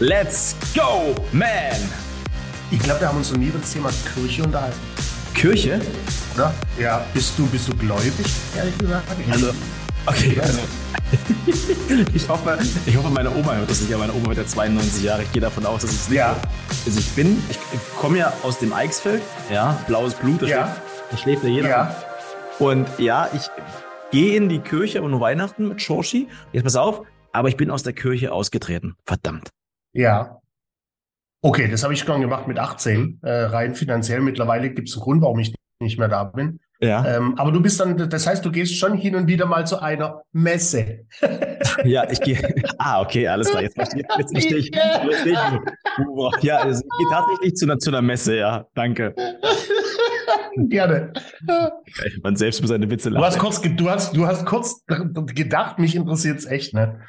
Let's go, man! Ich glaube, wir haben uns noch nie über das Thema Kirche unterhalten, Kirche? oder? Ja, bist du, bist du gläubig, ehrlich gesagt? Also, okay, also. ich, hoffe, ich hoffe, meine Oma hört das nicht, aber meine Oma wird ja 92 Jahre. Ich gehe davon aus, dass ich es nicht Ja. Also ich bin, ich, komme ja aus dem Eichsfeld, ja, blaues Blut, da, Ja. schläft, da schläft ja jeder. Ja, Und ja, ich gehe in die Kirche um Weihnachten mit Schorschi. Jetzt pass auf, aber ich bin aus der Kirche ausgetreten. Verdammt. Ja. Okay, das habe ich schon gemacht mit 18, äh, rein finanziell. Mittlerweile gibt es einen Grund, warum ich nicht mehr da bin. Ja. Ähm, aber du bist dann, das heißt, du gehst schon hin und wieder mal zu einer Messe. Ja, ich gehe. Ah, okay, alles klar. Jetzt verstehe, jetzt verstehe ich. jetzt verstehe ich. Ja, ich gehe tatsächlich zu einer, zu einer Messe, ja. Danke. Gerne. Man selbst muss seine Witze Du hast lachen. kurz, du hast, du hast kurz gedacht, mich interessiert's echt, ne?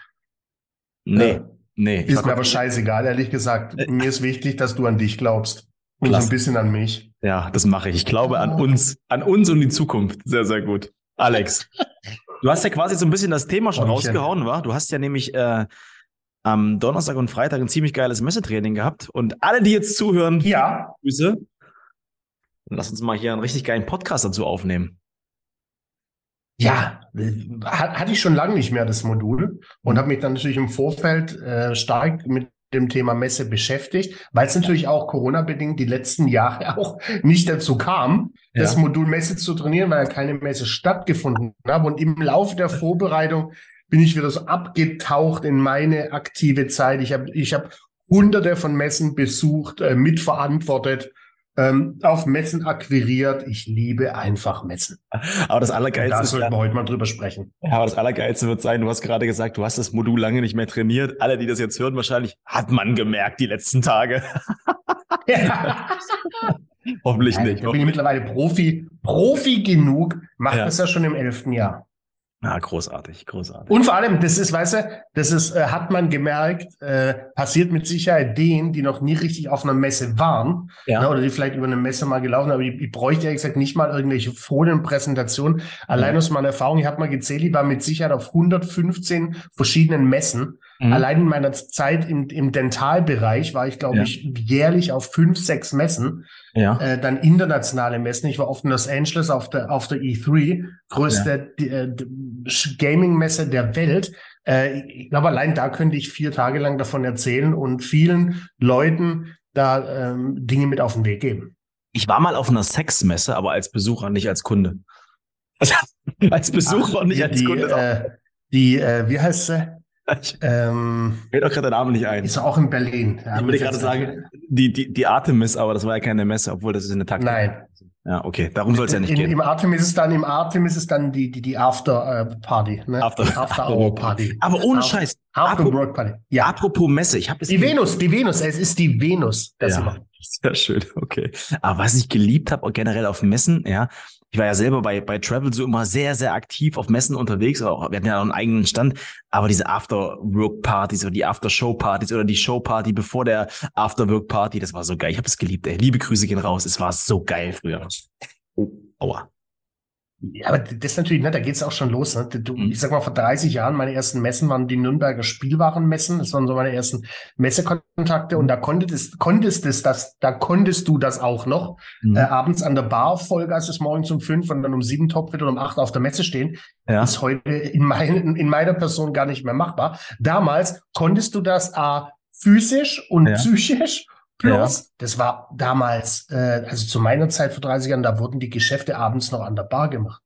Nee, Äh, nee. Ist mir aber scheißegal, ehrlich gesagt. Mir ist wichtig, dass du an dich glaubst. Und so ein bisschen an mich. Ja, das mache ich. Ich glaube an uns, an uns und die Zukunft. Sehr, sehr gut. Alex, du hast ja quasi so ein bisschen das Thema schon Ordnchen. rausgehauen, wa? Du hast ja nämlich äh, am Donnerstag und Freitag ein ziemlich geiles Messetraining gehabt. Und alle, die jetzt zuhören, Ja, Grüße. Lass uns mal hier einen richtig geilen Podcast dazu aufnehmen. Ja, hat, hatte ich schon lange nicht mehr das Modul und habe mich dann natürlich im Vorfeld äh, stark mit dem Thema Messe beschäftigt, weil es natürlich auch Corona-bedingt die letzten Jahre auch nicht dazu kam, das Ja. Modul Messe zu trainieren, weil keine Messe stattgefunden hat. Und im Laufe der Vorbereitung bin ich wieder so abgetaucht in meine aktive Zeit. Ich habe ich hab hunderte von Messen besucht, äh, mitverantwortet, ähm, auf Messen akquiriert. Ich liebe einfach Messen. Aber das Allergeilste da sollten wir heute mal drüber sprechen. ja, aber das Allergeilste wird sein, du hast gerade gesagt, du hast das Modul lange nicht mehr trainiert. Alle, die das jetzt hören, wahrscheinlich, hat man gemerkt die letzten Tage. Hoffentlich Nein, nicht. da bin ich mittlerweile Profi, Profi genug, macht Ja. das ja schon im elften Jahr. Ah, großartig, großartig. Und vor allem, das ist, weißt du, das ist, äh, hat man gemerkt, äh, passiert mit Sicherheit denen, die noch nie richtig auf einer Messe waren, Ja. ne, oder die vielleicht über eine Messe mal gelaufen, aber ich, ich bräuchte ehrlich gesagt nicht mal irgendwelche Folienpräsentationen. Allein aus meiner Erfahrung, ich habe mal gezählt, ich war mit Sicherheit auf 115 verschiedenen Messen. Mhm. Allein in meiner Zeit im, im Dentalbereich war ich, glaube Ja. ich, jährlich auf fünf, sechs Messen. Ja. äh, dann internationale Messen. Ich war oft in Los Angeles auf der, auf der E3, größte die, äh, Gaming-Messe der Welt. Äh, ich glaube, allein da könnte ich vier Tage lang davon erzählen und vielen Leuten da ähm, Dinge mit auf den Weg geben. Ich war mal auf einer Sexmesse, aber als Besucher, nicht als Kunde. als Besucher und nicht als die, Kunde. äh, die äh, wie heißt sie? Ich Ähm, fällt auch gerade der Name nicht ein. ist auch in Berlin. Ja, Ich würde gerade sagen, die, die, die Artemis, aber das war ja keine Messe, obwohl das ist eine Taktik. Nein. Ja, okay, darum soll es ja nicht in, gehen. Im Artemis ist dann, im Artemis ist dann die, die, die After äh, Party, ne? After- Die After Hour Party. Aber ohne After- Scheiß. After Work Party. Ja. Apropos Messe, ich habe es Die Venus, die Venus, es ist die Venus. Das Ja, immer. sehr schön, okay. Aber was ich geliebt habe, generell auf Messen, ja, ich war ja selber bei, bei Travel so immer sehr, sehr aktiv auf Messen unterwegs. Auch, wir hatten ja auch einen eigenen Stand, aber diese After-Work-Partys oder die After-Show-Partys oder die Show-Party bevor der After-Work-Party, das war so geil. Ich habe es geliebt, ey. Liebe Grüße gehen raus. Es war so geil früher. Oh, aua. Ja, aber das ist natürlich, ne, da geht's auch schon los. Ne? Du, Mhm. Ich sag mal, vor 30 Jahren, meine ersten Messen waren die Nürnberger Spielwarenmessen. Das waren so meine ersten Messekontakte. Und da konntest, konntest es das, da konntest du das auch noch. Mhm. Äh, abends an der Bar, Vollgas ist morgens um fünf und dann um sieben topfit oder um acht auf der Messe stehen. ja. ist heute in, mein, in meiner Person gar nicht mehr machbar. Damals konntest du das A, physisch und Ja. psychisch. Plus, das war damals, äh, also zu meiner Zeit vor 30 Jahren, da wurden die Geschäfte abends noch an der Bar gemacht.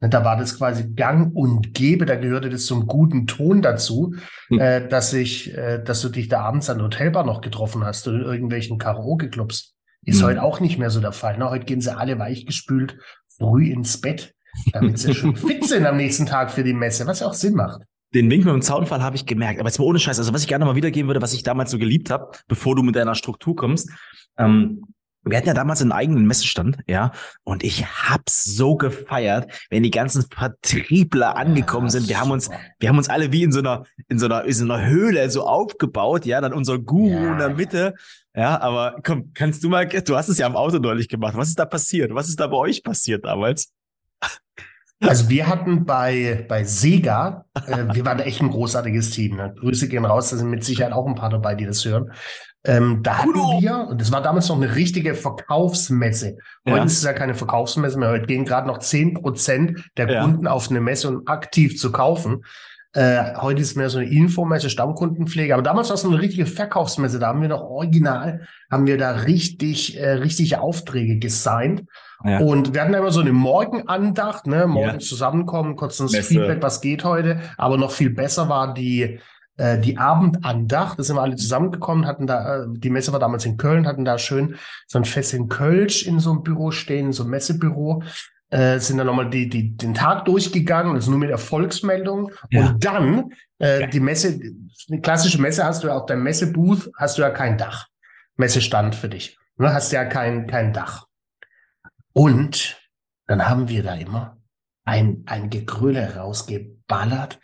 Ne, Da war das quasi gang und gäbe, da gehörte das zum guten Ton dazu, Hm. äh, dass ich, äh, dass du dich da abends an der Hotelbar noch getroffen hast oder in irgendwelchen Karaoke-Clubs. Ist Hm. heute auch nicht mehr so der Fall. Ne? Heute gehen sie alle weichgespült früh ins Bett, damit sie schon fit sind am nächsten Tag für die Messe, was ja auch Sinn macht. Den Wink mit dem Zaunfall habe ich gemerkt. Aber jetzt mal ohne Scheiß. Also was ich gerne mal wiedergeben würde, was ich damals so geliebt habe, bevor du mit deiner Struktur kommst. Ähm, wir hatten ja damals einen eigenen Messestand, ja, und ich hab's so gefeiert, wenn die ganzen Vertriebler angekommen sind. Wir haben uns, wir haben uns alle wie in so einer, in so einer, in so einer Höhle so aufgebaut, ja, dann unser Guru Ja, in der. Mitte. Ja, aber komm, kannst du mal, du hast es ja am Auto neulich gemacht. Was ist da passiert? Was ist da bei euch passiert damals? Also wir hatten bei, bei Sega, äh, wir waren echt ein großartiges Team. Ne? Grüße gehen raus, da sind mit Sicherheit auch ein paar dabei, die das hören. Ähm, da hatten wir, und das war damals noch eine richtige Verkaufsmesse. Heute ja. ist es ja keine Verkaufsmesse mehr. Heute gehen gerade noch zehn Prozent der ja. Kunden auf eine Messe, um aktiv zu kaufen. Äh, heute ist mehr so eine Infomesse, Stammkundenpflege. Aber damals war es eine richtige Verkaufsmesse. Da haben wir noch original, haben wir da richtig, äh, richtige Aufträge gesigned. Ja. Und wir hatten immer so eine Morgenandacht, ne, morgen ja. zusammenkommen, kurz ein Feedback, was geht heute. Aber noch viel besser war die, äh, die Abendandacht. Da sind wir alle zusammengekommen, hatten da, äh, die Messe war damals in Köln, hatten da schön so ein Fest in Kölsch in so einem Büro stehen, so ein Messebüro. Äh, sind dann nochmal die, die, den Tag durchgegangen, also nur mit Erfolgsmeldungen. Ja. Und dann, äh, ja. die Messe, eine klassische Messe hast du ja auf deinem Messebooth, hast du ja kein Dach. Messestand für dich. Ne? Hast ja kein, kein Dach. Und dann haben wir da immer ein, ein Gegröle rausgeballert.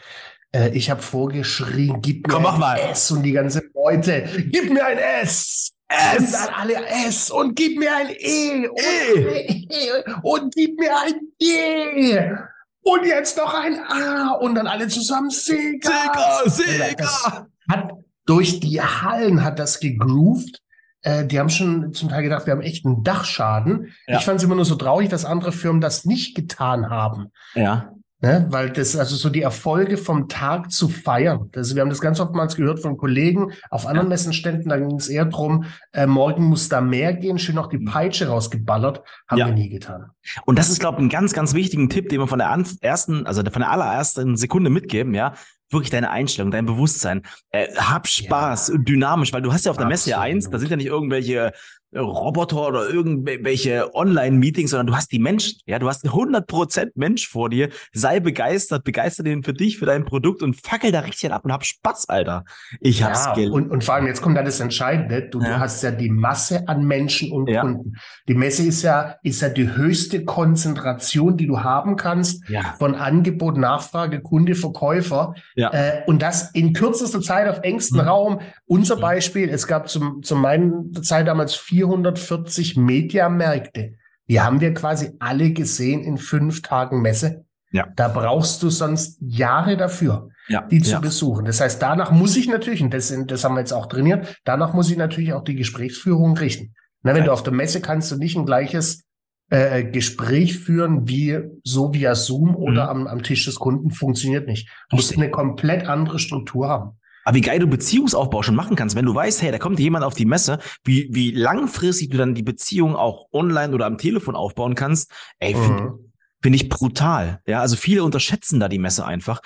Äh, ich habe vorgeschrien, gib mir Komm, ein mal. S und die ganze Leute, gib mir ein S. S. Und dann alle S und gib mir ein E und, e. e. und gib mir ein G. Und jetzt noch ein A und dann alle zusammen Sega. Sega, Sega. Hat, durch die Hallen hat das gegroovt äh, die haben schon zum Teil gedacht, wir haben echt einen Dachschaden. Ja. Ich fand es immer nur so traurig, dass andere Firmen das nicht getan haben. Ja. Ne? Weil das, also so die Erfolge vom Tag zu feiern. Das, wir haben das ganz oftmals gehört von Kollegen auf anderen ja. Messenständen, da ging es eher drum, äh, morgen muss da mehr gehen, schön noch die mhm. Peitsche rausgeballert. Haben ja. wir nie getan. Und das ist, glaube ich, ein ganz, ganz wichtigen Tipp, den wir von der ersten, also von der allerersten Sekunde mitgeben, ja wirklich deine Einstellung, dein Bewusstsein. Äh, hab Spaß, ja. dynamisch, weil du hast ja auf der Messe ja eins, da sind ja nicht irgendwelche Roboter oder irgendwelche Online-Meetings, sondern du hast die Menschen, ja, du hast 100% Mensch vor dir, sei begeistert, begeistert ihn für dich, für dein Produkt und fackel da richtig ab und hab Spaß, Alter. Ich ja, hab's gelernt. Und, und vor allem, jetzt kommt da das Entscheidende, du, ja. du hast ja die Masse an Menschen und ja. Kunden. Die Messe ist ja, ist ja die höchste Konzentration, die du haben kannst ja. von Angebot, Nachfrage, Kunde, Verkäufer. Ja. Äh, und das in kürzester Zeit auf engstem mhm. Raum. Unser Beispiel, es gab zum, zu meiner Zeit damals vier 440 Mediamärkte. Die haben wir quasi alle gesehen in fünf Tagen Messe. Ja. Da brauchst du sonst Jahre dafür, ja. die zu ja. besuchen. Das heißt, danach muss ich natürlich, und das, das haben wir jetzt auch trainiert, danach muss ich natürlich auch die Gesprächsführung richten. Na, wenn ja. du auf der Messe kannst du nicht ein gleiches äh, Gespräch führen wie so via Zoom oder mhm. am, am Tisch des Kunden funktioniert nicht. Du musst eine komplett andere Struktur haben. Aber wie geil du Beziehungsaufbau schon machen kannst, wenn du weißt, hey, da kommt jemand auf die Messe, wie, wie langfristig du dann die Beziehung auch online oder am Telefon aufbauen kannst, ey, finde mhm. find ich brutal. Ja, also viele unterschätzen da die Messe einfach.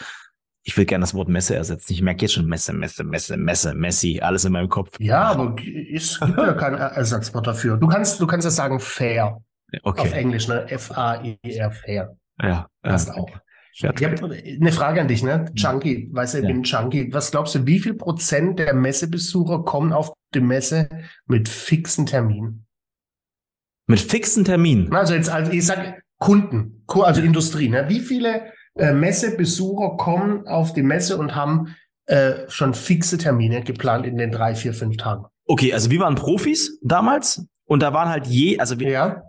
Ich will gerne das Wort Messe ersetzen. Ich merke jetzt schon Messe, Messe, Messe, Messe, Messi, alles in meinem Kopf. Ja, aber es gibt ja kein Ersatzwort dafür. Du kannst, du kannst ja sagen fair. Okay. Auf Englisch, ne? F-A-I-R, fair. Ja. Passt auch. Ich habe eine Frage an dich, ne? Junkie, weißt du, ich ja. bin Junkie. Was glaubst du, wie viel Prozent der Messebesucher kommen auf die Messe mit fixen Terminen? Mit fixen Terminen? Also jetzt, also ich sag Kunden, also Industrie, ne? Wie viele äh, Messebesucher kommen auf die Messe und haben äh, schon fixe Termine geplant in den drei, vier, fünf Tagen? Okay, also wir waren Profis damals und da waren halt je, also wir, ja.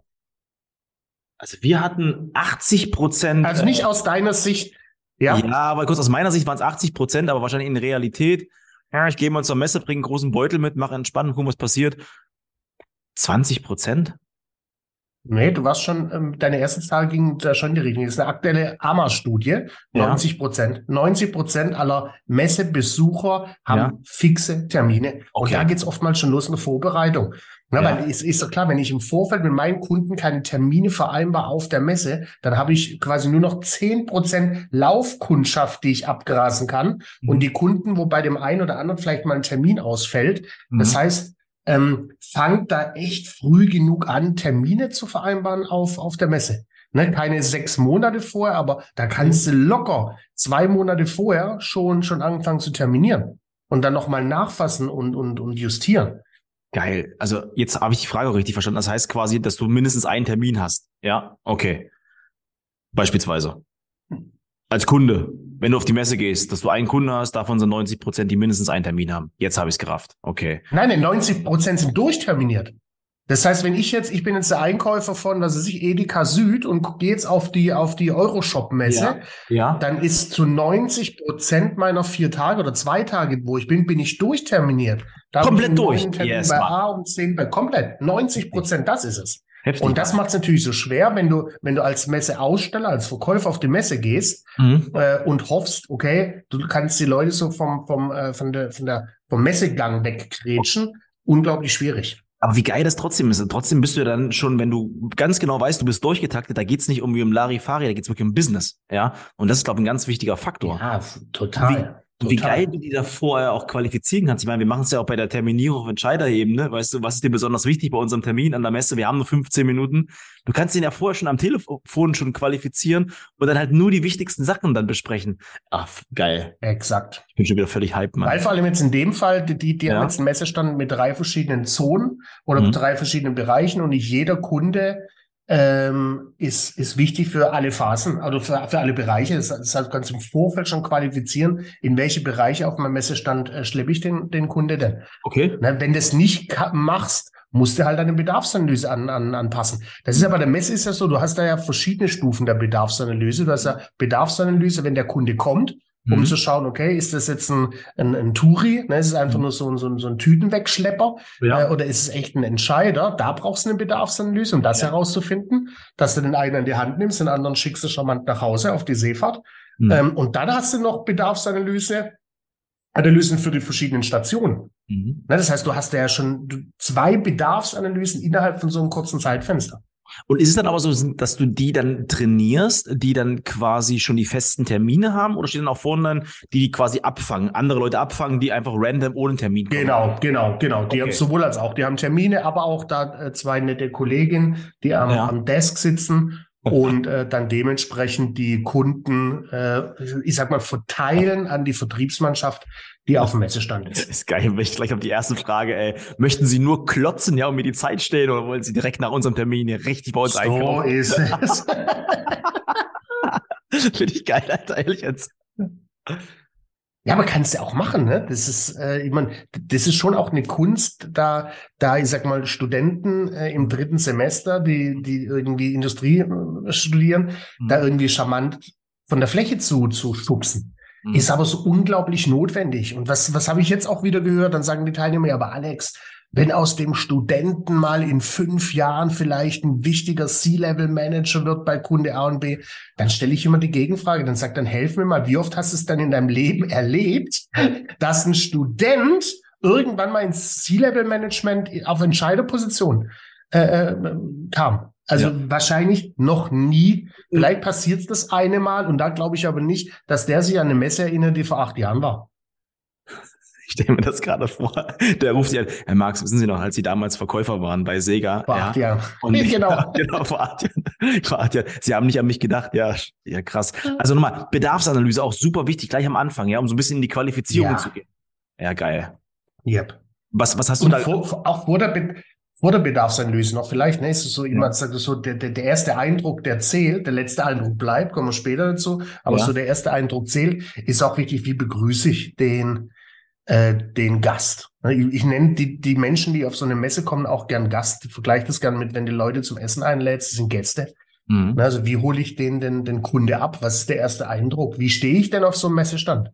Also wir hatten 80 Prozent. Also nicht äh, aus deiner Sicht. Ja. Ja, aber kurz aus meiner Sicht waren es 80 Prozent, aber wahrscheinlich in Realität. Ja, ich gehe mal zur Messe, bringe einen großen Beutel mit, mache entspannen, gucken, was passiert. 20 Prozent? Nee, du warst schon, ähm, deine erste Zahl ging da schon in die Richtung. Das ist eine aktuelle AMA-Studie. 90 Prozent. Ja. 90 Prozent aller Messebesucher haben ja. fixe Termine. Okay. Und da geht's oftmals schon los in der Vorbereitung. Na, ja. Weil es ist doch klar, wenn ich im Vorfeld mit meinen Kunden keine Termine vereinbar auf der Messe, dann habe ich quasi nur noch zehn Prozent Laufkundschaft, die ich abgrasen kann. Mhm. Und die Kunden, wo bei dem einen oder anderen vielleicht mal ein Termin ausfällt. Mhm. Das heißt, ähm, fangt da echt früh genug an, Termine zu vereinbaren auf, auf der Messe. Ne, keine sechs Monate vorher, aber da kannst du locker zwei Monate vorher schon, schon anfangen zu terminieren und dann nochmal nachfassen und, und, und justieren. Geil. Also jetzt habe ich die Frage richtig verstanden. Das heißt quasi, dass du mindestens einen Termin hast. Ja, okay. Beispielsweise. Als Kunde, wenn du auf die Messe gehst, dass du einen Kunden hast, davon sind 90 Prozent, die mindestens einen Termin haben. Jetzt habe ich es gerafft. Okay. Nein, 90 Prozent sind durchterminiert. Das heißt, wenn ich jetzt, ich bin jetzt der Einkäufer von, was weiß ich, Edeka Süd und gehe jetzt auf die, auf die Euroshop-Messe, Ja. Ja. dann ist zu 90 Prozent meiner vier Tage oder zwei Tage, wo ich bin, bin ich durchterminiert. Da Komplett ich durch. Yes, bei Mann. A um 10 bei komplett. 90 Prozent, das ist es. Heftig. Und das macht es natürlich so schwer, wenn du, wenn du als Messeaussteller, als Verkäufer auf die Messe gehst Mhm. äh, und hoffst, okay, du kannst die Leute so vom, vom, äh, von der, von der, vom Messegang wegkretschen. Unglaublich schwierig. Aber wie geil das trotzdem ist. Trotzdem bist du ja dann schon, wenn du ganz genau weißt, du bist durchgetaktet, da geht's nicht irgendwie um Larifari, da geht's wirklich um Business. Ja. Und das ist, glaube ich, ein ganz wichtiger Faktor. Ja, total. Und wie total. geil du die da vorher auch qualifizieren kannst. Ich meine, wir machen es ja auch bei der Terminierung auf Entscheiderebene. Weißt du, was ist dir besonders wichtig bei unserem Termin an der Messe? Wir haben nur 15 Minuten. Du kannst den ja vorher schon am Telefon schon qualifizieren und dann halt nur die wichtigsten Sachen dann besprechen. Ach, geil. Exakt. Ich bin schon wieder völlig hype, Mann. Weil vor allem jetzt in dem Fall, die, die, Ja. haben jetzt einen Messestand mit drei verschiedenen Zonen oder Mhm. mit drei verschiedenen Bereichen und nicht jeder Kunde ähm, ist, ist wichtig für alle Phasen, also für, für alle Bereiche. Das, das heißt, du kannst im Vorfeld schon qualifizieren, in welche Bereiche auf meinem Messestand äh, schleppe ich den, den Kunde denn. Okay. Ne, wenn du das nicht machst, musst du halt deine Bedarfsanalyse an, an, anpassen. Das ist ja bei der Messe ist ja so, du hast da ja verschiedene Stufen der Bedarfsanalyse. Du hast ja Bedarfsanalyse, wenn der Kunde kommt, um Mhm. zu schauen, okay, ist das jetzt ein, ein, ein Touri, ne, ist es einfach nur so ein, so ein, so ein Tütenwegschlepper Ja. äh, oder ist es echt ein Entscheider? Da brauchst du eine Bedarfsanalyse, um das Ja. herauszufinden, dass du den einen in die Hand nimmst, den anderen schickst du charmant nach Hause auf die Seefahrt. Mhm. Ähm, und dann hast du noch Bedarfsanalyse, Analysen für die verschiedenen Stationen. Mhm. Ne, das heißt, du hast ja schon zwei Bedarfsanalysen innerhalb von so einem kurzen Zeitfenster. Und ist es dann aber so, dass du die dann trainierst, die dann quasi schon die festen Termine haben oder stehen dann auch vorne dann, die die quasi abfangen, andere Leute abfangen, die einfach random ohne Termin kommen? Genau, genau, genau. Die Okay. haben sowohl als auch, die haben Termine, aber auch da äh, zwei nette Kolleginnen, die am, Ja. am Desk sitzen und äh, dann dementsprechend die Kunden, äh, ich sag mal, verteilen an die Vertriebsmannschaft, die auf dem Messestand Das ist. ist geil. Wenn ich gleich auf die erste Frage, ey, möchten Sie nur klotzen, ja, und mir die Zeit stellen oder wollen Sie direkt nach unserem Termin hier richtig bei uns So einkaufen? ist es. Finde ich geil, Alter, ehrlich jetzt. Ja, aber kannst du auch machen, ne? Das ist, äh, ich meine, das ist schon auch eine Kunst, da, da, ich sag mal, Studenten äh, im dritten Semester, die, die irgendwie Industrie äh, studieren, da irgendwie charmant von der Fläche zu, zu schubsen. Mhm. Ist aber so unglaublich notwendig. Und was, was habe ich jetzt auch wieder gehört? Dann sagen die Teilnehmer, ja, aber Alex, wenn aus dem Studenten mal in fünf Jahren vielleicht ein wichtiger C-Level-Manager wird bei Kunde A und B, dann stelle ich immer die Gegenfrage. Dann sag dann, helf mir mal, wie oft hast du es dann in deinem Leben erlebt, dass ein Student irgendwann mal ins C-Level-Management auf Entscheiderposition äh, äh, kam? Also Ja. wahrscheinlich noch nie. Vielleicht passiert es das eine Mal und da glaube ich aber nicht, dass der sich an eine Messe erinnert, die vor acht Jahren war. Ich stelle mir das gerade vor. Der ruft sie an, Herr Marx, wissen Sie noch, als Sie damals Verkäufer waren bei Sega? Vor acht Jahren. Und Genau. Ja, genau, vor acht Jahren. Vor acht Jahren. Sie haben nicht an mich gedacht. Ja, ja, krass. Also nochmal, Bedarfsanalyse auch super wichtig, gleich am Anfang, ja, um so ein bisschen in die Qualifizierung Ja. zu gehen. Ja, geil. Yep. Was, was hast du Und da? vor, vor- auch vor der, Be vor der Bedarfsanalyse noch vielleicht, ne, ist es so immer sagt so, der, der, der erste Eindruck, der zählt, der letzte Eindruck bleibt, kommen wir später dazu, aber Ja. so der erste Eindruck zählt, ist auch wichtig, wie begrüße ich den, äh, den Gast. Ne, Ich, ich nenne die, die Menschen, die auf so eine Messe kommen, auch gern Gast. Ich vergleiche das gern mit, wenn die Leute zum Essen einlädst, das sind Gäste. Mhm. Ne, Also wie hole ich den, den, den Kunde ab? Was ist der erste Eindruck? Wie stehe ich denn auf so einem Messestand?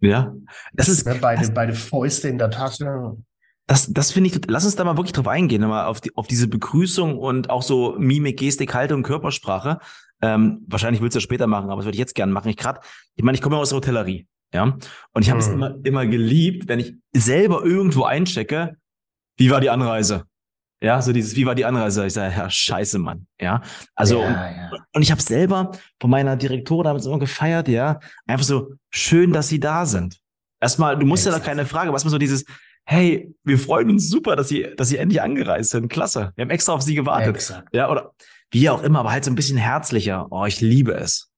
Ja, das ist, Ne, beide, beide Fäuste in der Tasche. Das, das finde ich, lass uns da mal wirklich drauf eingehen, mal auf, die, auf diese Begrüßung und auch so Mimik, Gestik, Haltung, Körpersprache. Ähm, wahrscheinlich willst du das später machen, aber das würde ich jetzt gerne machen. Ich gerade, ich meine, ich komme ja aus der Hotellerie, ja, und ich habe es Hm. immer, immer geliebt, wenn ich selber irgendwo einchecke, wie war die Anreise? Ja, so dieses, wie war die Anreise? Ich sage, ja, scheiße, Mann. Ja, also, und, ja, ja. und ich habe selber von meiner Direktorin damals immer gefeiert, ja. Einfach so, schön, dass sie da sind. Erstmal, du musst ja da keine Frage, aber erstmal so dieses, hey, wir freuen uns super, dass sie, dass sie endlich angereist sind. Klasse. Wir haben extra auf sie gewartet. Exakt. Ja, oder wie auch immer, aber halt so ein bisschen herzlicher. Oh, ich liebe es.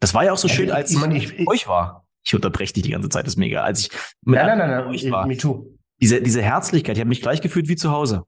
Das war ja auch so schön, ich- als ich ich, meine, ich- mit euch war. Ich unterbreche dich die ganze Zeit, das ist mega. Als ich mit Nein, nein, nein, nein, euch ich- war, me too. diese, diese Herzlichkeit, ich habe mich gleich gefühlt wie zu Hause.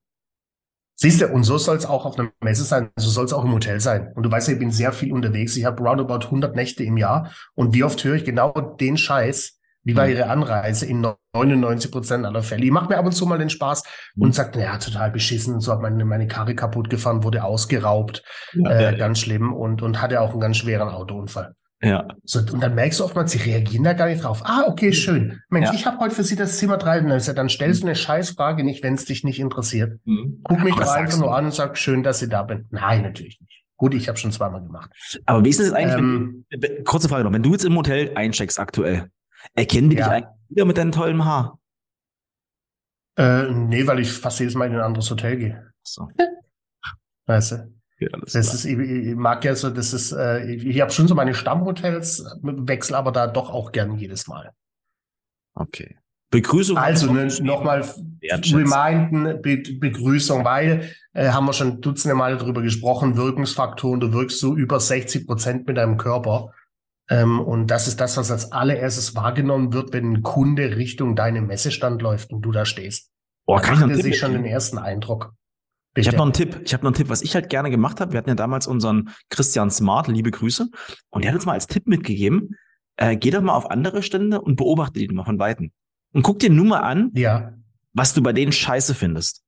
Siehst du, und so soll es auch auf einer Messe sein, so soll es auch im Hotel sein. Und du weißt ja, ich bin sehr viel unterwegs. Ich habe roundabout 100 Nächte im Jahr. Und wie oft höre ich genau den Scheiß Wie war Ihre Anreise? In 99 Prozent aller Fälle. Ich mache mir ab und zu mal den Spaß und mhm. sagt, naja, total beschissen. So hat meine, meine Karre kaputt gefahren, wurde ausgeraubt. Ja, äh, ja, ganz schlimm und, und hatte auch einen ganz schweren Autounfall. Ja. So, und dann merkst du oftmals, sie reagieren da gar nicht drauf. Ah, okay, schön. Mensch, ja. ich habe heute für Sie das Zimmer drei. Dann stellst du eine Scheißfrage nicht, wenn es dich nicht interessiert. Mhm. Guck mich doch einfach nur an und sag, schön, dass Sie da bin. Nein, natürlich nicht. Gut, ich habe schon zweimal gemacht. Aber wie ist das eigentlich? Ähm, wenn, kurze Frage noch. Wenn du jetzt im Hotel eincheckst aktuell, erkennen die ja. dich eigentlich wieder mit deinem tollen Haar? Äh, nee, weil ich fast jedes Mal in ein anderes Hotel gehe. So. Weißt du? Ja, das ist, ich, ich, mag ja so, das ist, äh, ich, ich habe schon so meine Stammhotels, wechsel aber da doch auch gern jedes Mal. Okay. Begrüßung. Also ne, nochmal reminden, Be Begrüßung, weil äh, haben wir schon dutzende Male darüber gesprochen, Wirkungsfaktoren, du wirkst so über 60 Prozent mit deinem Körper. Ähm, und das ist das, was als allererstes wahrgenommen wird, wenn ein Kunde Richtung deinem Messestand läuft und du da stehst. Boah, kann ich sich schon den ersten Eindruck. Ich habe noch einen Tipp. Ich habe noch einen Tipp, was ich halt gerne gemacht habe. Wir hatten ja damals unseren Christian Smart, liebe Grüße, und der hat uns mal als Tipp mitgegeben: äh, Geh doch mal auf andere Stände und beobachte die mal von weitem und guck dir nur mal an, ja. was du bei denen Scheiße findest.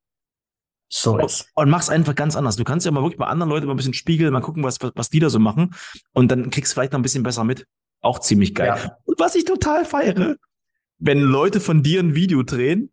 So ist. Und mach's einfach ganz anders. Du kannst ja mal wirklich bei anderen Leuten mal ein bisschen spiegeln, mal gucken, was, was, die da so machen. Und dann kriegst du vielleicht noch ein bisschen besser mit. Auch ziemlich geil. Ja. Und was ich total feiere, wenn Leute von dir ein Video drehen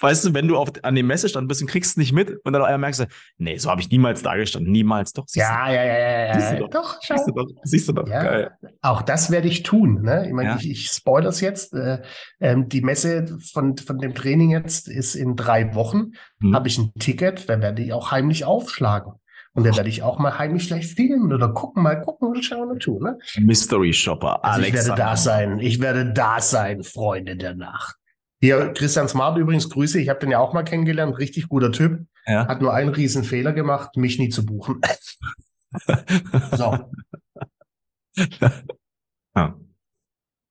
weißt du, wenn du auf, an dem Messestand bist und kriegst es nicht mit und dann einmal merkst du, nee, so habe ich niemals da gestanden, niemals. Doch, ja, du. ja, ja, ja, ja, siehst du doch, doch, schau. Siehst du doch, siehst du doch. Ja, geil. Auch das werde ich tun. Ne? Ich meine, ja. ich, ich spoilere es jetzt. Äh, ähm, die Messe von, von dem Training jetzt ist in drei Wochen. Hm. Habe ich ein Ticket, dann werde ich auch heimlich aufschlagen. Und dann werde ich auch mal heimlich vielleicht filmen oder gucken, mal gucken und schauen und tun. Ne? Mystery Shopper, also Alex. Ich werde da sein. Ich werde da sein, Freunde der Nacht. Hier, Christian Smart übrigens, Grüße. Ich habe den ja auch mal kennengelernt. Richtig guter Typ. Ja. Hat nur einen riesen Fehler gemacht, mich nie zu buchen. so. Ja.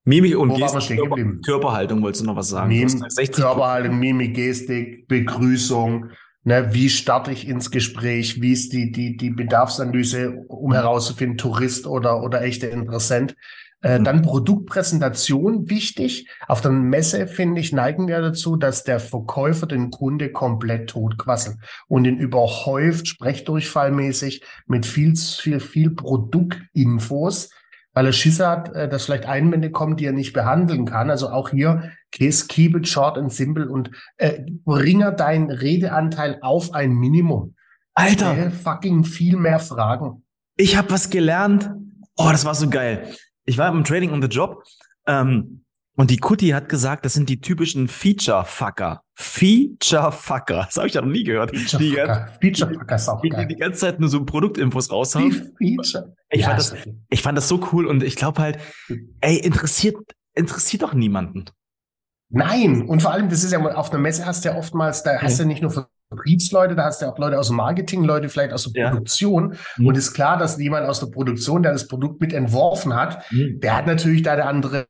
Mimik und Wo Gestik, Körper, Körperhaltung, wolltest du noch was sagen? Mim, Körperhaltung, Mimik, Gestik, Begrüßung. Ne, wie starte ich ins Gespräch? Wie ist die, die, die Bedarfsanalyse, um herauszufinden, Tourist oder, oder echter Interessent? Äh, mhm. dann Produktpräsentation wichtig. Auf der Messe, finde ich, neigen wir dazu, dass der Verkäufer den Kunde komplett totquasselt und ihn überhäuft, sprechdurchfallmäßig mit viel, viel, viel Produktinfos, weil er Schiss hat, äh, dass vielleicht Einwände kommen, die er nicht behandeln kann. Also auch hier, Case, keep it short and simple und äh, bringe deinen Redeanteil auf ein Minimum. Alter! Fucking viel mehr Fragen. Ich habe was gelernt. Oh, das war so geil ich war im Training on the Job ähm, und die Kutti hat gesagt, das sind die typischen Feature-Fucker. Feature-Fucker. Das habe ich ja noch nie gehört. Feature-Fucker. Feature-Fucker ist auch die, geil. Die, die ganze Zeit nur so Produktinfos raushauen. Feature. Ich, ja, fand das, ich fand das so cool und ich glaube halt, ey, interessiert, interessiert doch niemanden. Nein, und vor allem, das ist ja auf einer Messe hast du ja oftmals, da hast du ja nicht nur Vertriebsleute, da hast du ja auch Leute aus dem Marketing, Leute vielleicht aus der ja. Produktion. Mhm. Und ist klar, dass jemand aus der Produktion, der das Produkt mit entworfen hat, mhm. der hat natürlich da eine andere,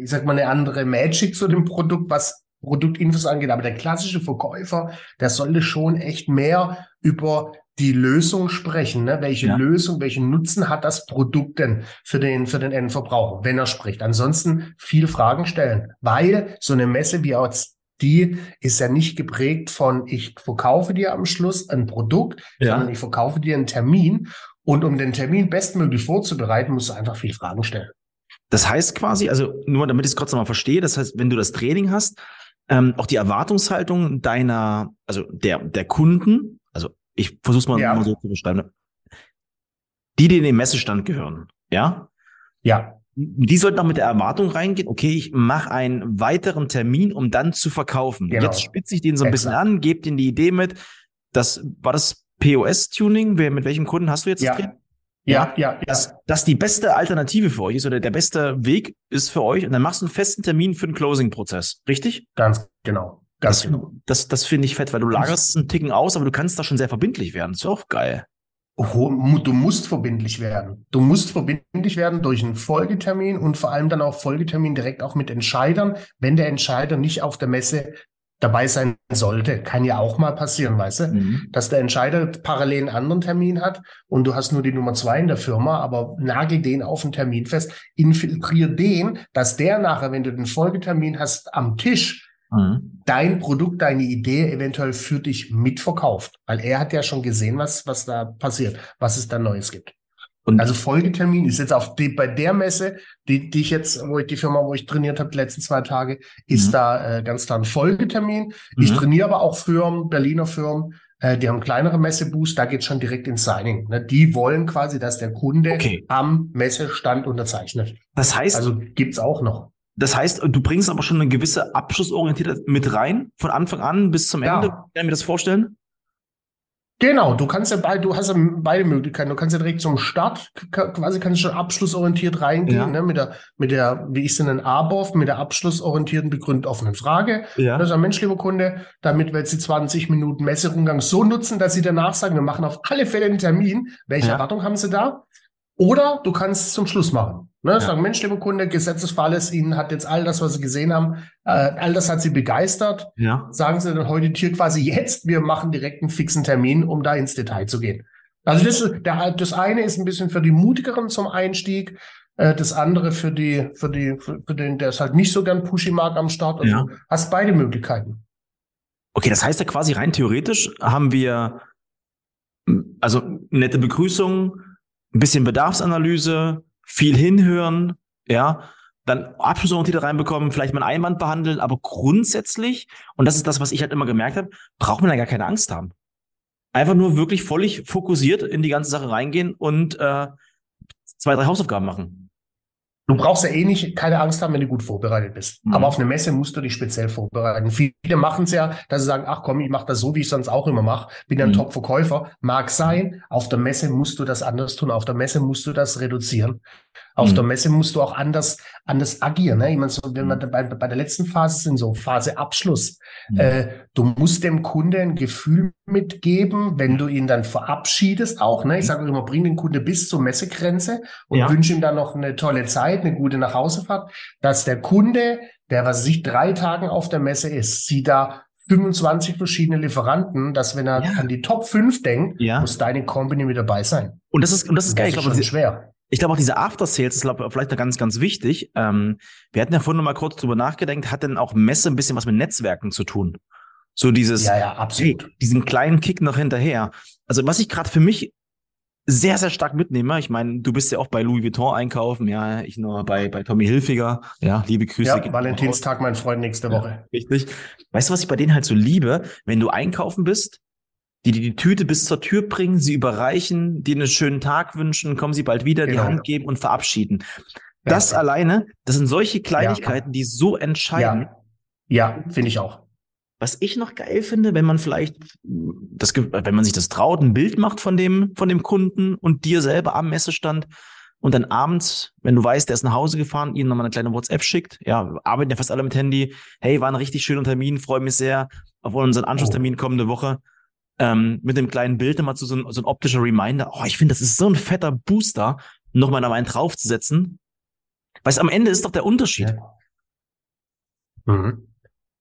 ich sag mal, eine andere Magic zu dem Produkt, was Produktinfos angeht. Aber der klassische Verkäufer, der sollte schon echt mehr über die Lösung sprechen. Ne? Welche ja. Lösung, welchen Nutzen hat das Produkt denn für den, für den Endverbraucher, wenn er spricht? Ansonsten viel Fragen stellen, weil so eine Messe wie aus die ist ja nicht geprägt von, ich verkaufe dir am Schluss ein Produkt, ja. sondern ich verkaufe dir einen Termin. Und um den Termin bestmöglich vorzubereiten, musst du einfach viel Fragen stellen. Das heißt quasi, also nur damit ich es kurz nochmal verstehe, das heißt, wenn du das Training hast, ähm, auch die Erwartungshaltung deiner, also der, der Kunden, also ich versuche es mal, ja. mal so zu beschreiben, die, die in den Messestand gehören, ja? Ja die sollten auch mit der Erwartung reingehen, okay, ich mache einen weiteren Termin, um dann zu verkaufen. Genau. Jetzt spitze ich den so ein Exakt. bisschen an, gebe ihnen die Idee mit. Das war das POS-Tuning. Mit welchem Kunden hast du jetzt ja. das Ja, ja, ja. Dass das die beste Alternative für euch ist oder der beste Weg ist für euch. Und dann machst du einen festen Termin für den Closing-Prozess. Richtig? Ganz genau. Ganz das, genau. Das, das finde ich fett, weil du lagerst einen Ticken aus, aber du kannst da schon sehr verbindlich werden. Das ist auch geil. Du musst verbindlich werden. Du musst verbindlich werden durch einen Folgetermin und vor allem dann auch Folgetermin direkt auch mit Entscheidern, wenn der Entscheider nicht auf der Messe dabei sein sollte. Kann ja auch mal passieren, weißt du? Mhm. Dass der Entscheider parallel einen anderen Termin hat und du hast nur die Nummer zwei in der Firma, aber nagel den auf den Termin fest, infiltrier den, dass der nachher, wenn du den Folgetermin hast, am Tisch mhm. dein Produkt, deine Idee eventuell für dich mitverkauft. Weil er hat ja schon gesehen, was, was da passiert, was es da Neues gibt. Und also Folgetermin ist jetzt auf die, bei der Messe, die, die ich jetzt, wo ich die Firma, wo ich trainiert habe, die letzten zwei Tage, ist mhm. da äh, ganz klar ein Folgetermin. Mhm. Ich trainiere aber auch Firmen, Berliner Firmen, äh, die haben kleinere Messeboosts, da geht schon direkt ins Signing. Ne? Die wollen quasi, dass der Kunde okay. am Messestand unterzeichnet. Das heißt, also gibt's auch noch. Das heißt, du bringst aber schon eine gewisse Abschlussorientiertheit mit rein, von Anfang an bis zum Ende. Ja. Kann ich mir das vorstellen? Genau, du kannst ja beide, du hast ja beide Möglichkeiten. Du kannst ja direkt zum Start quasi kannst du schon abschlussorientiert reingehen, ja. ne, mit der, mit der, wie ich es nenne, ABOF, mit der abschlussorientierten begründet offenen Frage. Ja. Das ist ein Mensch, lieber Kunde, damit wir jetzt die 20 Minuten Messerumgang so nutzen, dass sie danach sagen, wir machen auf alle Fälle einen Termin. Welche ja. Erwartung haben sie da? Oder du kannst es zum Schluss machen. Ne? Ja. Sagen, Mensch, lieber Kunde, Gesetzesfall ist, Ihnen hat jetzt all das, was Sie gesehen haben, äh, all das hat Sie begeistert. Ja. Sagen Sie dann heute Tier quasi jetzt, wir machen direkt einen fixen Termin, um da ins Detail zu gehen. Also das, der, das eine ist ein bisschen für die Mutigeren zum Einstieg, äh, das andere für die, für die, für, für den, der es halt nicht so gern pushy mag am Start. Also ja. hast beide Möglichkeiten. Okay, das heißt ja quasi rein theoretisch haben wir also nette Begrüßung, ein bisschen Bedarfsanalyse, viel hinhören, ja, dann Abschlussorientierte reinbekommen, vielleicht mal einen Einwand behandeln, aber grundsätzlich, und das ist das, was ich halt immer gemerkt habe, braucht man da gar keine Angst haben. Einfach nur wirklich völlig fokussiert in die ganze Sache reingehen und äh, zwei, drei Hausaufgaben machen. Du brauchst ja eh nicht keine Angst haben, wenn du gut vorbereitet bist. Mhm. Aber auf eine Messe musst du dich speziell vorbereiten. Viele machen es ja, dass sie sagen, ach komm, ich mache das so, wie ich sonst auch immer mache. Bin ja ein mhm. Top-Verkäufer. Mag sein. Auf der Messe musst du das anders tun. Auf der Messe musst du das reduzieren. Auf mhm. der Messe musst du auch anders, anders agieren. Ne? Ich meine, so, wenn wir bei, bei der letzten Phase sind, so Phase Abschluss. Mhm. Äh, du musst dem Kunde ein Gefühl mitgeben, wenn du ihn dann verabschiedest, auch. Ne? Ich sage immer, bring den Kunde bis zur Messegrenze und ja. wünsche ihm dann noch eine tolle Zeit, eine gute Nachhausefahrt, dass der Kunde, der was sich drei Tagen auf der Messe ist, sie da 25 verschiedene Lieferanten, dass wenn er ja. an die Top 5 denkt, ja. muss deine Company mit dabei sein. Und das ist, und das ist geil. Das ist schon schwer. Ich glaube auch diese After Sales ist glaub, vielleicht noch ganz, ganz wichtig. Ähm, wir hatten ja vorhin noch mal kurz drüber nachgedacht, hat denn auch Messe ein bisschen was mit Netzwerken zu tun? So dieses, ja, ja, absolut. Hey, diesen kleinen Kick noch hinterher. Also was ich gerade für mich sehr, sehr stark mitnehme. Ich meine, du bist ja auch bei Louis Vuitton einkaufen, ja, ich nur bei, bei Tommy Hilfiger. Ja, liebe Grüße. Ja, Valentinstag, mein Freund, nächste Woche. Ja, richtig. Weißt du, was ich bei denen halt so liebe? Wenn du einkaufen bist, die die Tüte bis zur Tür bringen, sie überreichen, dir einen schönen Tag wünschen, kommen sie bald wieder, genau. die Hand geben und verabschieden. Das ja. alleine, das sind solche Kleinigkeiten, ja. die so entscheiden. Ja, ja finde ich auch. Was ich noch geil finde, wenn man vielleicht das, wenn man sich das traut, ein Bild macht von dem, von dem Kunden und dir selber am Messestand und dann abends, wenn du weißt, der ist nach Hause gefahren, ihnen nochmal eine kleine WhatsApp schickt. Ja, arbeiten ja fast alle mit Handy. Hey, war ein richtig schöner Termin, freue mich sehr auf unseren Anschlusstermin kommende Woche ähm, mit dem kleinen Bild nochmal zu so, ein, so ein optischer Reminder. Oh, ich finde, das ist so ein fetter Booster, nochmal da einen draufzusetzen. Weil am Ende ist doch der Unterschied. Ja. Mhm.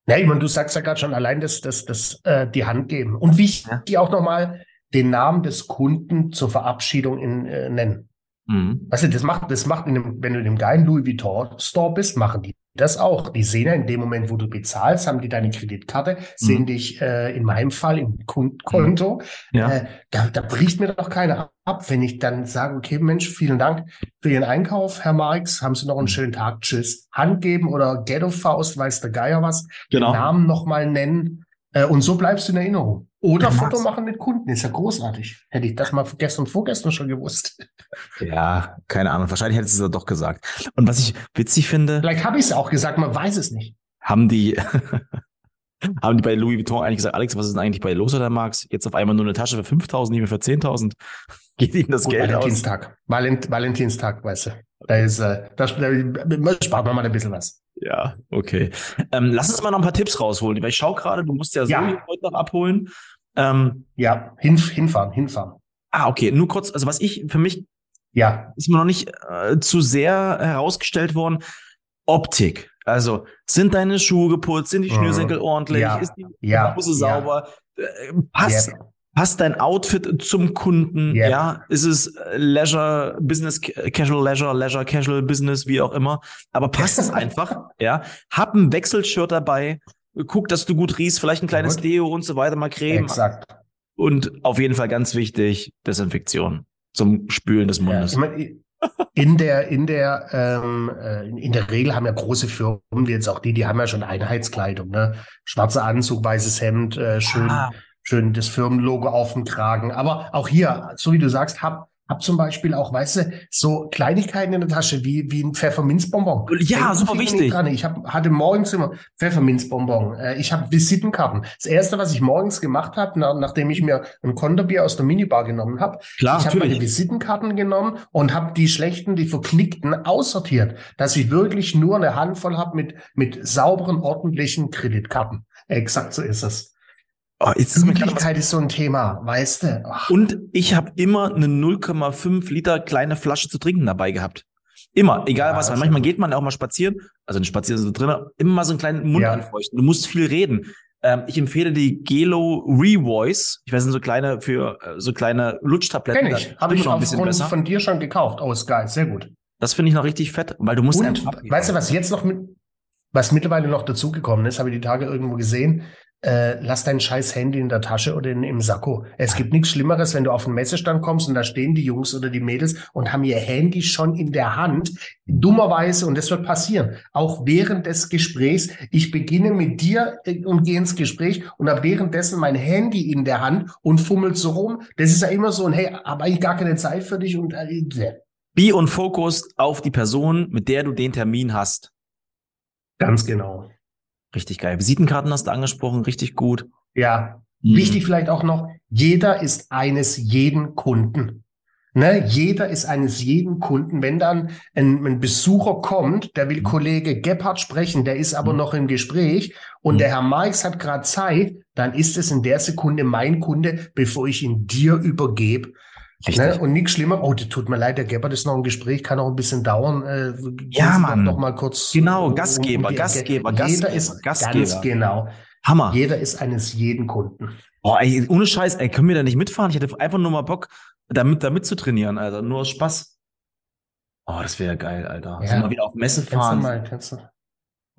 Ja, ich meine, du sagst ja gerade schon allein das, das, das, äh, die Hand geben. Und wichtig ja. auch nochmal den Namen des Kunden zur Verabschiedung in, äh, nennen. Mhm. Weißt du, das macht, das macht in dem, wenn du in dem geilen Louis Vuitton Store bist, machen die das auch. Die sehen ja in dem Moment, wo du bezahlst, haben die deine Kreditkarte, sehen mhm. dich äh, in meinem Fall im Konto. Ja. Äh, da, da bricht mir doch keiner ab, wenn ich dann sage, okay, Mensch, vielen Dank für Ihren Einkauf, Herr Marx. Haben Sie noch einen mhm. schönen Tag. Tschüss. Hand geben oder Ghetto-Faust, weiß der Geier was. Genau. Den Namen nochmal nennen. Äh, und so bleibst du in Erinnerung. Oder Foto machen mit Kunden, ist ja großartig. Hätte ich das mal gestern vorgestern schon gewusst. Ja, keine Ahnung. Wahrscheinlich hättest du es doch gesagt. Und was ich witzig finde. Vielleicht habe ich es auch gesagt, man weiß es nicht. Haben die, haben die bei Louis Vuitton eigentlich gesagt, Alex, was ist denn eigentlich bei los oder Max? Jetzt auf einmal nur eine Tasche für 5.000, nicht mehr für 10.000. Geht ihnen das Gut, Geld Valentinstag. aus? Valent, Valentinstag, weißt du. Da ist, äh, da, da spart man mal ein bisschen was. Ja, okay. Ähm, lass uns mal noch ein paar Tipps rausholen, weil ich schaue gerade, du musst ja, ja. so heute noch abholen. Ähm, ja, hin, hinfahren, hinfahren. Ah, okay. Nur kurz, also was ich für mich ja. ist mir noch nicht äh, zu sehr herausgestellt worden. Optik. Also, sind deine Schuhe geputzt? Sind die Schnürsenkel ordentlich? Ja. Ist die Ja. Hose sauber? Äh, Passt, Yep. Passt dein Outfit zum Kunden? Yep. Ja, ist es äh, Leisure, Business, Casual Leisure, Leisure, Casual Business, wie auch immer. Aber passt es einfach? Ja. Hab ein Wechselshirt dabei. Guck, dass du gut riechst, vielleicht ein kleines Gut. Deo und so weiter, mal Creme. Exakt. Und auf jeden Fall ganz wichtig, Desinfektion zum Spülen des Ja, Mundes. ich mein, in der, in der, ähm, äh, in der Regel haben ja große Firmen, wie jetzt auch die, die haben ja schon Einheitskleidung, ne? Schwarzer Anzug, weißes Hemd, äh, schön, Ah. Schön das Firmenlogo auf dem Kragen. Aber auch hier, so wie du sagst, hab, hab zum Beispiel auch, weißt du, so Kleinigkeiten in der Tasche, wie, wie ein Pfefferminzbonbon. Ja, Denken super wichtig. Dran. Ich hab, hatte morgens immer Pfefferminzbonbon. Äh, ich habe Visitenkarten. Das erste, was ich morgens gemacht habe, na, nachdem ich mir ein Konterbier aus der Minibar genommen habe, Klar, ich habe meine. Visitenkarten genommen und habe die schlechten, die verknickten aussortiert, dass ich wirklich nur eine Handvoll habe mit, mit sauberen, ordentlichen Kreditkarten. Exakt so ist es. Oh, jetzt ist Pünktlichkeit ist so ein Thema, weißt du? Ach, Und ich habe immer eine 0,5 Liter kleine Flasche zu trinken dabei gehabt. Immer, egal Ja, was. Weil manchmal geht man auch mal spazieren, also nicht spazieren so drin, immer mal so einen kleinen Mund Ja. anfeuchten. Du musst viel reden. Ähm, ich empfehle die Gelo Revoice. Ich weiß nicht, so kleine für äh, so kleine Lutschtabletten. kenn ich. Habe ich noch ein bisschen besser. von dir schon gekauft. Oh, ist geil. Sehr gut. Das finde ich noch richtig fett, weil du musst Und weißt du, was jetzt noch mit, was mittlerweile noch dazugekommen ist, habe ich die Tage irgendwo gesehen. Äh, lass dein scheiß Handy in der Tasche oder in, im Sakko. Es gibt nichts Schlimmeres, wenn du auf den Messestand kommst und da stehen die Jungs oder die Mädels und haben ihr Handy schon in der Hand. Dummerweise, und das wird passieren, auch während des Gesprächs. Ich beginne mit dir äh, und gehe ins Gespräch und habe währenddessen mein Handy in der Hand und fummelt so rum. Das ist ja immer so ein, hey, habe eigentlich gar keine Zeit für dich und äh, Be und Fokus auf die Person, mit der du den Termin hast. ganz genau. Richtig geil. Visitenkarten hast du angesprochen, richtig gut. Ja, Mhm. Wichtig vielleicht auch noch, jeder ist eines jeden Kunden. Ne? Jeder ist eines jeden Kunden. Wenn dann ein, ein Besucher kommt, der will Mhm. Kollege Gebhardt sprechen, der ist aber Mhm. noch im Gespräch und Mhm. der Herr Marx hat gerade Zeit, dann ist es in der Sekunde mein Kunde, bevor ich ihn dir übergebe. Ne? Und nichts schlimmer. Oh, das tut mir leid, der Gebhardt ist noch im Gespräch, kann auch ein bisschen dauern. Äh, Ja, Mann. Noch mal kurz. Genau, um- um Gastgeber. Gastgeber, Jeder Gastgeber, ist Gastgeber. ganz genau. Hammer. Jeder ist eines jeden Kunden. Boah, ey, ohne Scheiß, ey, können wir da nicht mitfahren? Ich hätte einfach nur mal Bock, damit, damit zu trainieren, Alter. Nur aus Spaß. Oh, das wäre geil, Alter. Ja. So mal wieder auf Messe Kannst du fahren. mal, kannst du,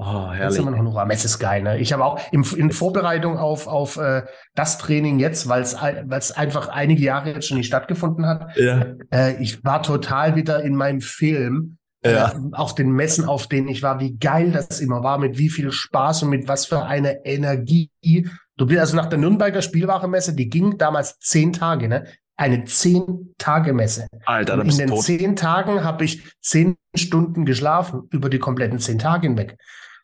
Oh, herrlich. mal noch Mess ist geil, ne? Ich habe auch im, in Vorbereitung auf, auf äh, das Training jetzt, weil es es einfach einige Jahre jetzt schon nicht stattgefunden hat, Ja. äh, ich war total wieder in meinem Film. Ja. Äh, auf den Messen, auf denen ich war, wie geil das immer war, mit wie viel Spaß und mit was für eine Energie. Du bist also nach der Nürnberger Spielwarenmesse, die ging damals zehn Tage, ne? Eine zehn-Tage-Messe. Alter, da bist in den tot. zehn Tagen habe ich zehn Stunden geschlafen, über die kompletten zehn Tage hinweg.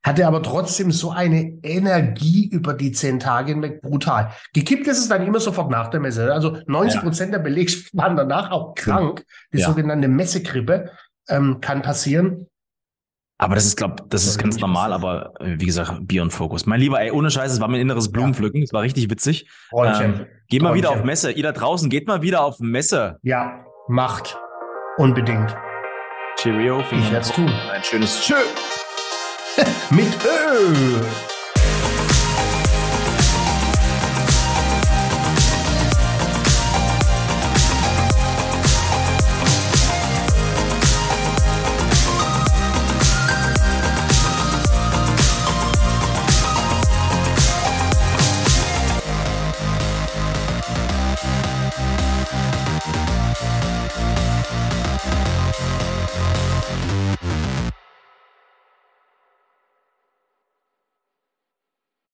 Hatte aber trotzdem so eine Energie über die zehn Tage hinweg, brutal. Gekippt ist es dann immer sofort nach der Messe. Also 90 Prozent der Belegschaft waren danach auch krank. Die Ja. sogenannte Messegrippe ähm, kann passieren. Aber das ist, glaub, das ist ganz normal, aber äh, wie gesagt, Bier und Fokus. Mein Lieber, ey, ohne Scheiß, es war mein inneres Blumenpflücken. Es war richtig witzig. Freundchen. Ähm, geht mal wieder auf. Messe. Ihr da draußen, geht mal wieder auf Messe. Ja, macht. Unbedingt. Cheerio. Ich werde es tun. Ein schönes Tschö. Mit Ö.